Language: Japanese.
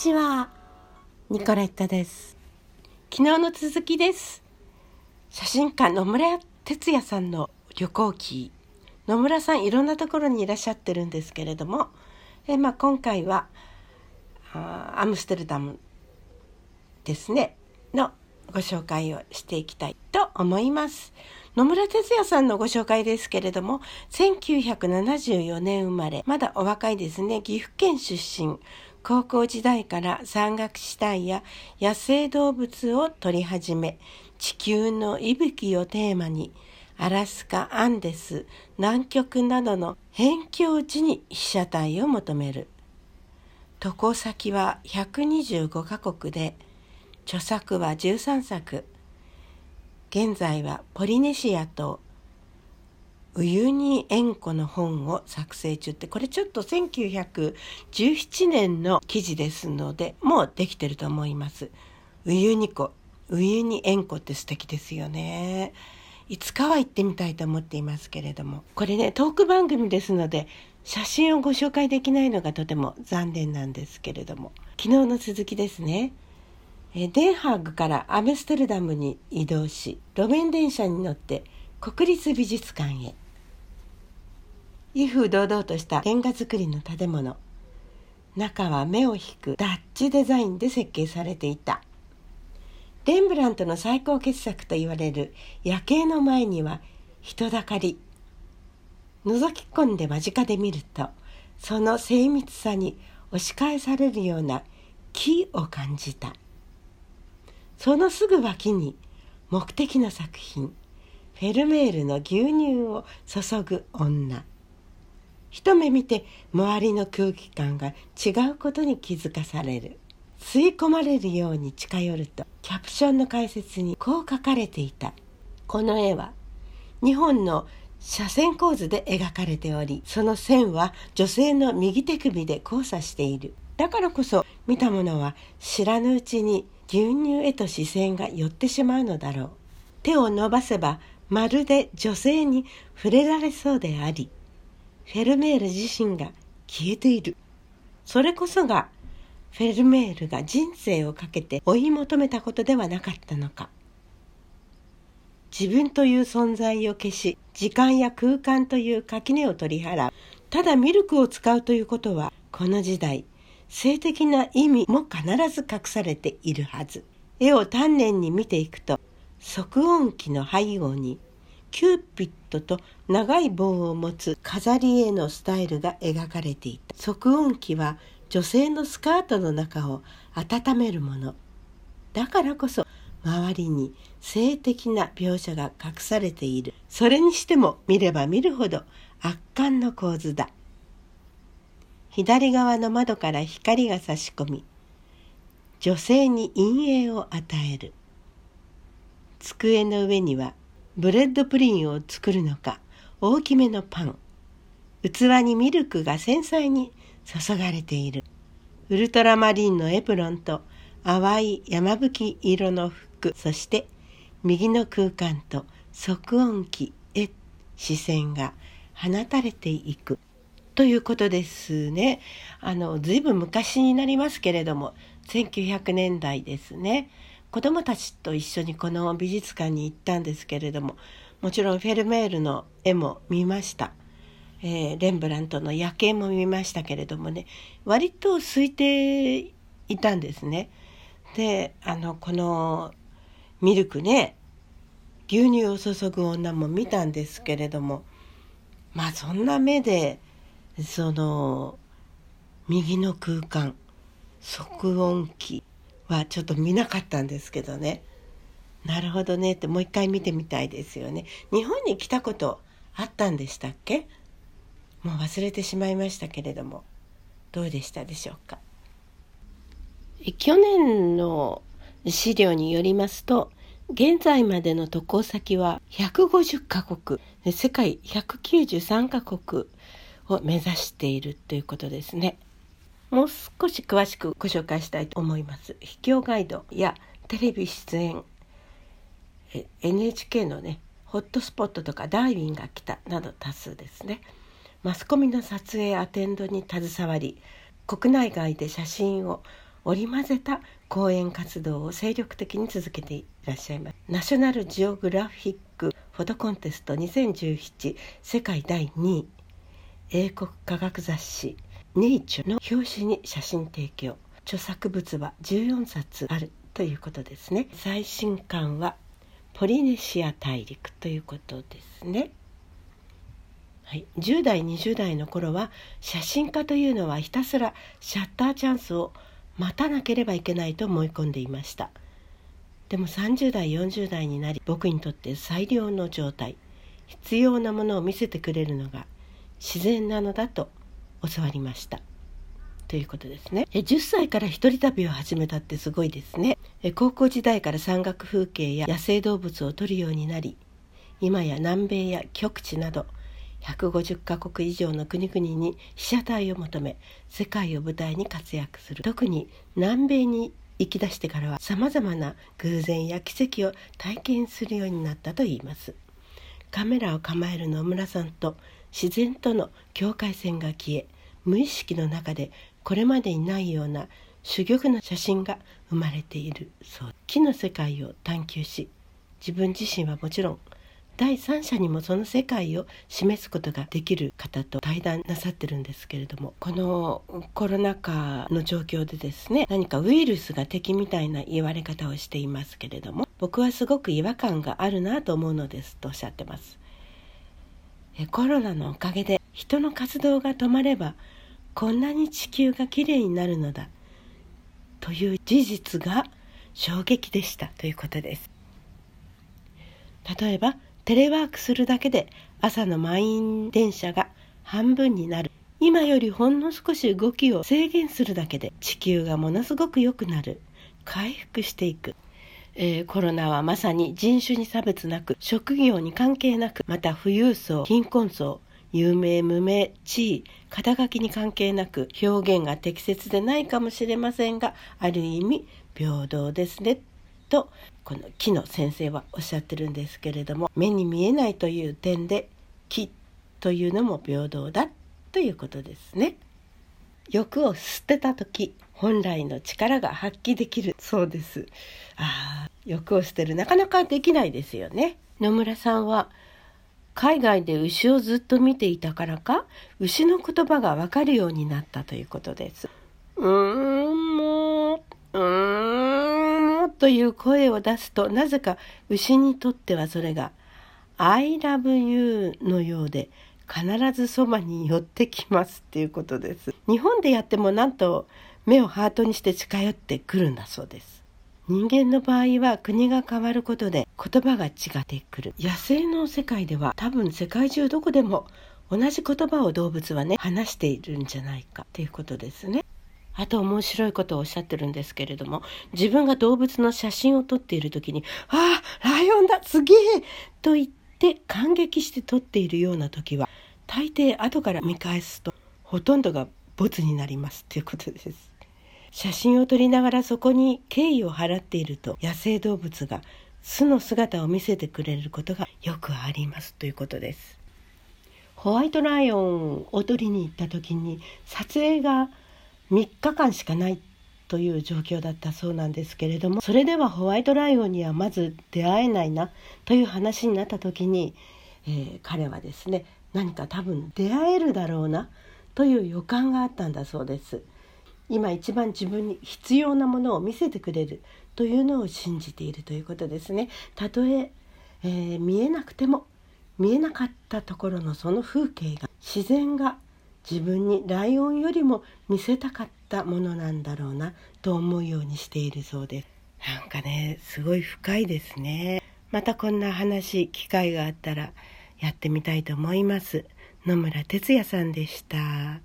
ちは。ニコレットです。昨日の続きです。写真家野村哲也さんの旅行記。野村さんいろんなところにいらっしゃってるんですけれども。え、まあ、今回はあアムステルダムですね。のご紹介をしていきたいと思います。野村哲也さんのご紹介ですけれども1974年生まれ。まだお若いですね。岐阜県出身。高校時代から山岳地帯や野生動物を撮り始め地球の息吹をテーマにアラスカ、アンデス、南極などの辺境地に被写体を求める。渡航先は125カ国で、著作は13作。現在はポリネシアとウユニ塩湖の本を作成中ってこれちょっと1917年の記事ですのでもうできてると思います。ウユニ湖ウユニ塩湖って素敵ですよね。いつかは行ってみたいと思っていますけれども。これねトーク番組ですので写真をご紹介できないのがとても残念なんですけれども。昨日の続きですね。デンハーグからアムステルダムに移動し路面電車に乗って国立美術館へ。威風堂々としたレンガ造りの建物。中は目を引くダッチデザインで設計されていた。レンブラントの最高傑作と言われる夜景の前には人だかり。覗き込んで間近で見るとその精密さに押し返されるような木を感じた。そのすぐ脇に目的の作品フェルメールの牛乳を注ぐ女。一目見て周りの空気感が違うことに気づかされる。吸い込まれるように近寄るとキャプションの解説にこう書かれていた。この絵は日本の斜線構図で描かれておりその線は女性の右手首で交差している。だからこそ見た者は知らぬうちに牛乳へと視線が寄ってしまうのだろう。手を伸ばせばまるで女性に触れられそうでありフェルメール自身が消えている。それこそがフェルメールが人生をかけて追い求めたことではなかったのか。自分という存在を消し、時間や空間という垣根を取り払う。ただミルクを使うということは、この時代、性的な意味も必ず隠されているはず。絵を丹念に見ていくと、足温器の背後にキューピッドと長い棒を持つ飾り絵のタイルが描かれていた。足温器は女性のスカートの中を温めるもの。だからこそ周りに性的な描写が隠されている。それにしても見れば見るほど圧巻の構図だ。左側の窓から光が差し込み女性に陰影を与える。机の上にはブレッドプリンを作るのか大きめのパン器にミルクが繊細に注がれているウルトラマリンのエプロンと淡い山吹色の服そして右の空間と足温器へ視線が放たれていくということですね。あの随分昔になりますけれども1900年代ですね。子どもたちと一緒にこの美術館に行ったんですけれどももちろんフェルメールの絵も見ました、えー、レンブラントの夜景も見ましたけれどもね割と空いていたんですね。であのこのミルクね牛乳を注ぐ女も見たんですけれどもまあそんな目でその右の空間即音機はちょっと見なかったんですけどね。なるほどねってもう一回見てみたいですよね。日本に来たことあったんでしたっけ？もう忘れてしまいましたけれども。どうでしたでしょうか？去年の資料によりますと現在までの渡航先は150カ国。世界193カ国を目指しているということですね。もう少し詳しくご紹介したいと思います。秘境ガイドやテレビ出演。NHK のねホットスポットとかダーウィンが来たなど多数ですね。マスコミの撮影アテンドに携わり国内外で写真を織り交ぜた講演活動を精力的に続けていらっしゃいます。ナショナルジオグラフィックフォトコンテスト2017世界第2位。英国科学雑誌「ネイチュ」の表紙に写真提供著作物は14冊あるということですね。最新刊はポリネシア大陸ということですね。はい、10代20代の頃は写真家というのはひたすらシャッターチャンスを待たなければいけないと思い込んでいました。でも30代40代になり僕にとって最良の状態。必要なものを見せてくれるのが自然なのだと教わりました。ということですね。10歳から一人旅を始めたってすごいですね。高校時代から山岳風景や野生動物を撮るようになり今や南米や極地など150カ国以上の国々に被写体を求め世界を舞台に活躍する。特に南米に行き出してからはさまざまな偶然や奇跡を体験するようになったといいます。カメラを構える野村さんと自然との境界線が消え無意識の中でこれまでにないような珠玉の写真が生まれているそう。木の世界を探求し自分自身はもちろん第三者にもその世界を示すことができる方と対談なさってるんですけれどもこのコロナ禍の状況でですね何かウイルスが敵みたいな言われ方をしていますけれども僕はすごく違和感があるなと思うのですとおっしゃってます。コロナのおかげで人の活動が止まればこんなに地球がきれいになるのだという事実が衝撃でしたということです。例えばテレワークするだけで朝の満員電車が半分になる。今よりほんの少し動きを制限するだけで地球がものすごく良くなる。回復していく、えー、コロナはまさに人種に差別なく職業に関係なくまた富裕層貧困層有名無名地位肩書きに関係なく表現が適切でないかもしれませんがある意味平等ですねとこの木の先生はおっしゃってるんですけれども目に見えないという点で木というのも平等だということですね。欲を捨てた時本来の力が発揮できるそうです。ああ欲を捨てるなかなかできないですよね。野村さんは海外で牛をずっと見ていたからか牛の言葉がわかるようになったということです。うーんもううーんという声を出すとなぜか牛にとってはそれが I love you のようで必ずそばに寄ってきますっていうことです。日本でやってもなんと目をハートにして近寄ってくるんだそうです。人間の場合は国が変わることで言葉が違ってくる。野生の世界では多分世界中どこでも同じ言葉を動物はね話しているんじゃないかっていうことですね。あと面白いことをおっしゃってるんですけれども、自分が動物の写真を撮っている時に、ああ、ライオンだすげえと言って感激して撮っているような時は、大抵後から見返すと、ほとんどがボツになりますということです。写真を撮りながらそこに敬意を払っていると、野生動物が巣の姿を見せてくれることがよくありますということです。ホワイトライオンを撮りに行った時に撮影が3日間しかないという状況だったそうなんですけれどもそれではホワイトライオンにはまず出会えないなという話になった時に、えー、彼はですね何か多分出会えるだろうなという予感があったんだそうです。今一番自分に必要なものを見せてくれるというのを信じているということですね。たとええー、見えなくても見えなかったところのその風景が自然が自分にライオンよりも見せたかったものなんだろうなと思うようにしているそうです。なんかねすごい深いですね。またこんな話機会があったらやってみたいと思います。野村哲也さんでした。